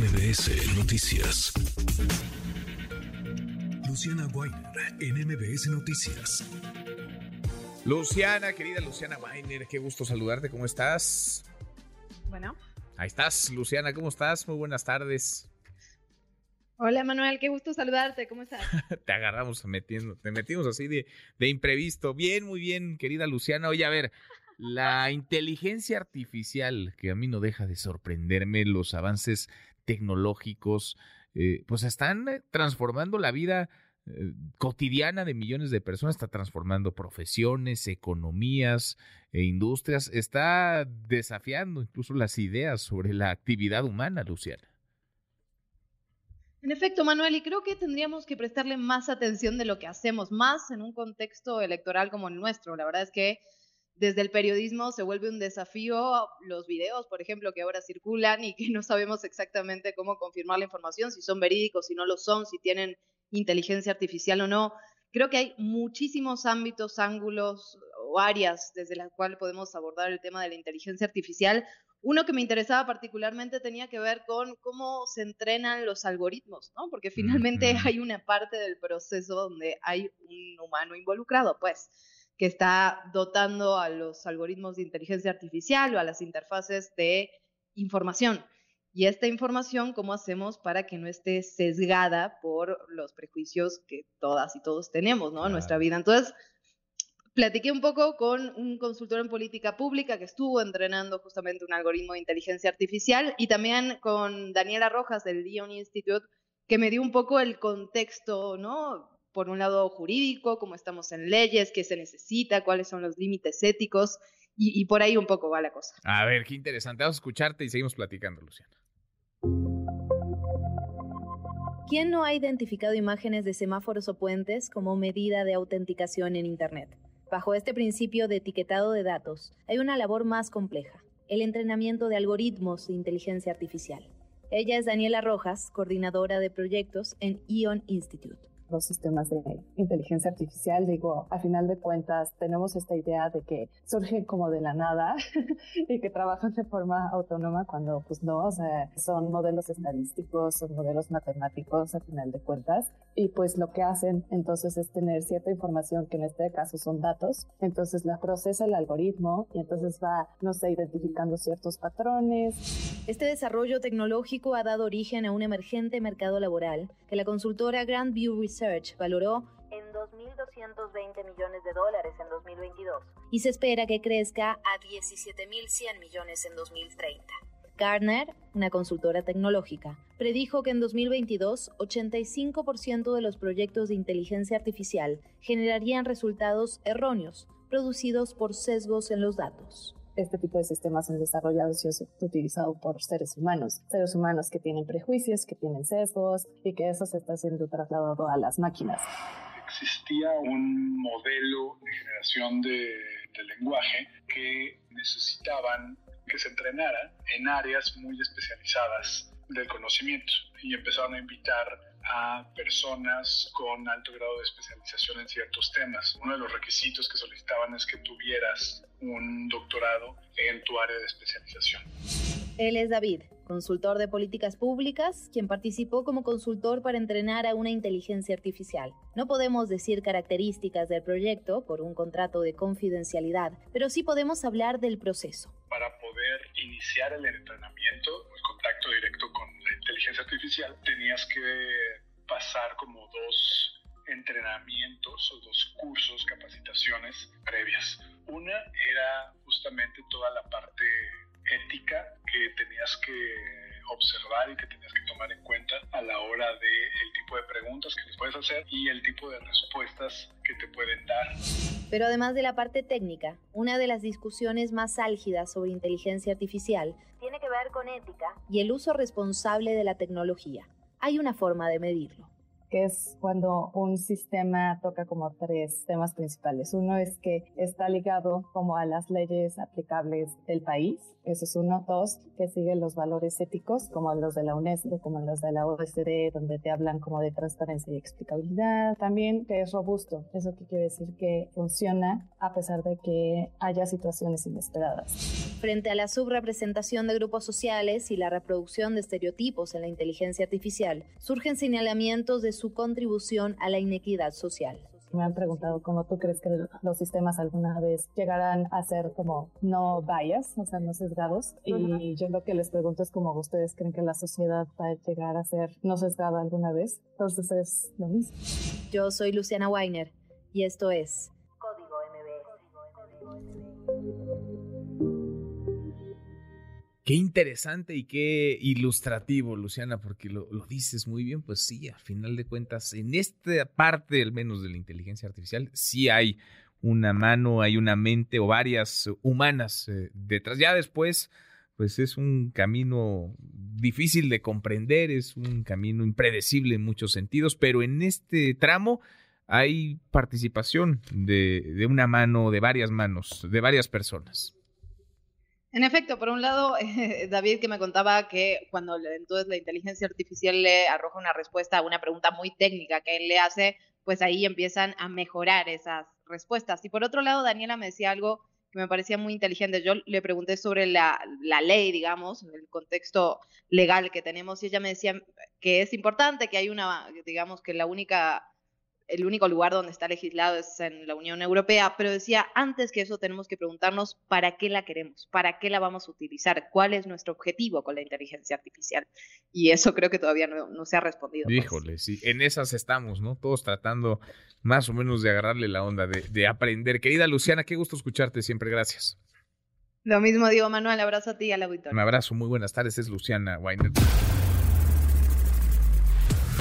MBS Noticias. Luciana Weiner en MBS Noticias. Luciana, querida Luciana Weiner, qué gusto saludarte, ¿cómo estás? Bueno. Ahí estás, Luciana, ¿cómo estás? Muy buenas tardes. Hola Manuel, qué gusto saludarte, ¿cómo estás? te agarramos metiendo, te metimos así de, de imprevisto. Bien, muy bien, querida Luciana. Oye, a ver, la inteligencia artificial, que a mí no deja de sorprenderme, los avances tecnológicos, eh, pues están eh, transformando la vida eh, cotidiana de millones de personas, está transformando profesiones, economías e industrias, está desafiando incluso las ideas sobre la actividad humana, Luciana. En efecto, Manuel, y creo que tendríamos que prestarle más atención de lo que hacemos, más en un contexto electoral como el nuestro. La verdad es que desde el periodismo se vuelve un desafío los videos, por ejemplo, que ahora circulan y que no sabemos exactamente cómo confirmar la información, si son verídicos, si no lo son, si tienen inteligencia artificial o no. Creo que hay muchísimos ámbitos, ángulos o áreas desde las cuales podemos abordar el tema de la inteligencia artificial. Uno que me interesaba particularmente tenía que ver con cómo se entrenan los algoritmos, ¿no? Porque finalmente hay una parte del proceso donde hay un humano involucrado, pues que está dotando a los algoritmos de inteligencia artificial o a las interfaces de información. Y esta información, ¿cómo hacemos para que no esté sesgada por los prejuicios que todas y todos tenemos ¿no? en nuestra vida? Entonces, platiqué un poco con un consultor en política pública que estuvo entrenando justamente un algoritmo de inteligencia artificial y también con Daniela Rojas del Lyon Institute, que me dio un poco el contexto, ¿no? Por un lado jurídico, cómo estamos en leyes, qué se necesita, cuáles son los límites éticos, y, por ahí un poco va la cosa. A ver, qué interesante. Vamos a escucharte y seguimos platicando, Luciana. ¿Quién no ha identificado imágenes de semáforos o puentes como medida de autenticación en Internet? Bajo este principio de etiquetado de datos, hay una labor más compleja, el entrenamiento de algoritmos de inteligencia artificial. Ella es Daniela Rojas, coordinadora de proyectos en Ion Institute los sistemas de inteligencia artificial, digo, a final de cuentas tenemos esta idea de que surgen como de la nada y que trabajan de forma autónoma cuando pues no, o sea, son modelos estadísticos, son modelos matemáticos a final de cuentas y pues lo que hacen entonces es tener cierta información que en este caso son datos, entonces la procesa el algoritmo y entonces va, no sé, identificando ciertos patrones. Este desarrollo tecnológico ha dado origen a un emergente mercado laboral que la consultora Grand View Research valoró en 2.220 millones de dólares en 2022 y se espera que crezca a 17.100 millones en 2030. Gartner, una consultora tecnológica, predijo que en 2022 85% de los proyectos de inteligencia artificial generarían resultados erróneos, producidos por sesgos en los datos este tipo de sistemas son desarrollados y es utilizado por seres humanos. Seres humanos que tienen prejuicios, que tienen sesgos y que eso se está siendo trasladado a las máquinas. Existía un modelo de generación de, de lenguaje que necesitaban que se entrenara en áreas muy especializadas del conocimiento y empezaron a invitar a personas con alto grado de especialización en ciertos temas. Uno de los requisitos que solicitaban es que tuvieras un doctorado en tu área de especialización. Él es David, consultor de políticas públicas, quien participó como consultor para entrenar a una inteligencia artificial. No podemos decir características del proyecto por un contrato de confidencialidad, pero sí podemos hablar del proceso. Para iniciar el entrenamiento, el contacto directo con la inteligencia artificial, tenías que pasar como dos entrenamientos o dos cursos, capacitaciones previas. Una era justamente toda la parte ética que tenías que observar y que tenías que tomar en cuenta a la hora de el tipo de preguntas que les puedes hacer y el tipo de respuestas que te pueden dar. Pero además de la parte técnica, una de las discusiones más álgidas sobre inteligencia artificial tiene que ver con ética y el uso responsable de la tecnología. Hay una forma de medirlo que es cuando un sistema toca como tres temas principales. Uno es que está ligado como a las leyes aplicables del país, eso es uno. Dos, que sigue los valores éticos, como los de la UNESCO, como los de la OSD, donde te hablan como de transparencia y explicabilidad. También que es robusto, eso que quiere decir que funciona a pesar de que haya situaciones inesperadas. Frente a la subrepresentación de grupos sociales y la reproducción de estereotipos en la inteligencia artificial, surgen señalamientos de su contribución a la inequidad social me han preguntado cómo tú crees que los sistemas alguna vez llegarán a ser como no bias, o sea, no sesgados. Y yo lo que les pregunto es cómo ustedes creen que la sociedad va a llegar a ser no sesgada alguna vez. Entonces es lo mismo. Yo soy Luciana Weiner y esto es Qué interesante y qué ilustrativo, Luciana, porque lo, dices muy bien, pues sí, a final de cuentas, en esta parte al menos de la inteligencia artificial, sí hay una mano, hay una mente o varias humanas eh, detrás. Ya después, pues es un camino difícil de comprender, es un camino impredecible en muchos sentidos, pero en este tramo hay participación de una mano, de varias manos, de varias personas. En efecto, por un lado, David que me contaba que cuando entonces la inteligencia artificial le arroja una respuesta a una pregunta muy técnica que él le hace, pues ahí empiezan a mejorar esas respuestas. Y por otro lado, Daniela me decía algo que me parecía muy inteligente. Yo le pregunté sobre la, la ley, digamos, el contexto legal que tenemos, y ella me decía que es importante que hay una, digamos, que la única el único lugar donde está legislado es en la Unión Europea, pero decía, antes que eso tenemos que preguntarnos para qué la queremos, para qué la vamos a utilizar, cuál es nuestro objetivo con la inteligencia artificial. Y eso creo que todavía no, se ha respondido. Pues. Híjole, sí, en esas estamos, ¿no? Todos tratando más o menos de agarrarle la onda, de, de aprender. Querida Luciana, qué gusto escucharte siempre, gracias. Lo mismo digo, Manuel, abrazo a ti y al auditorio. Un abrazo, muy buenas tardes, es Luciana Weiner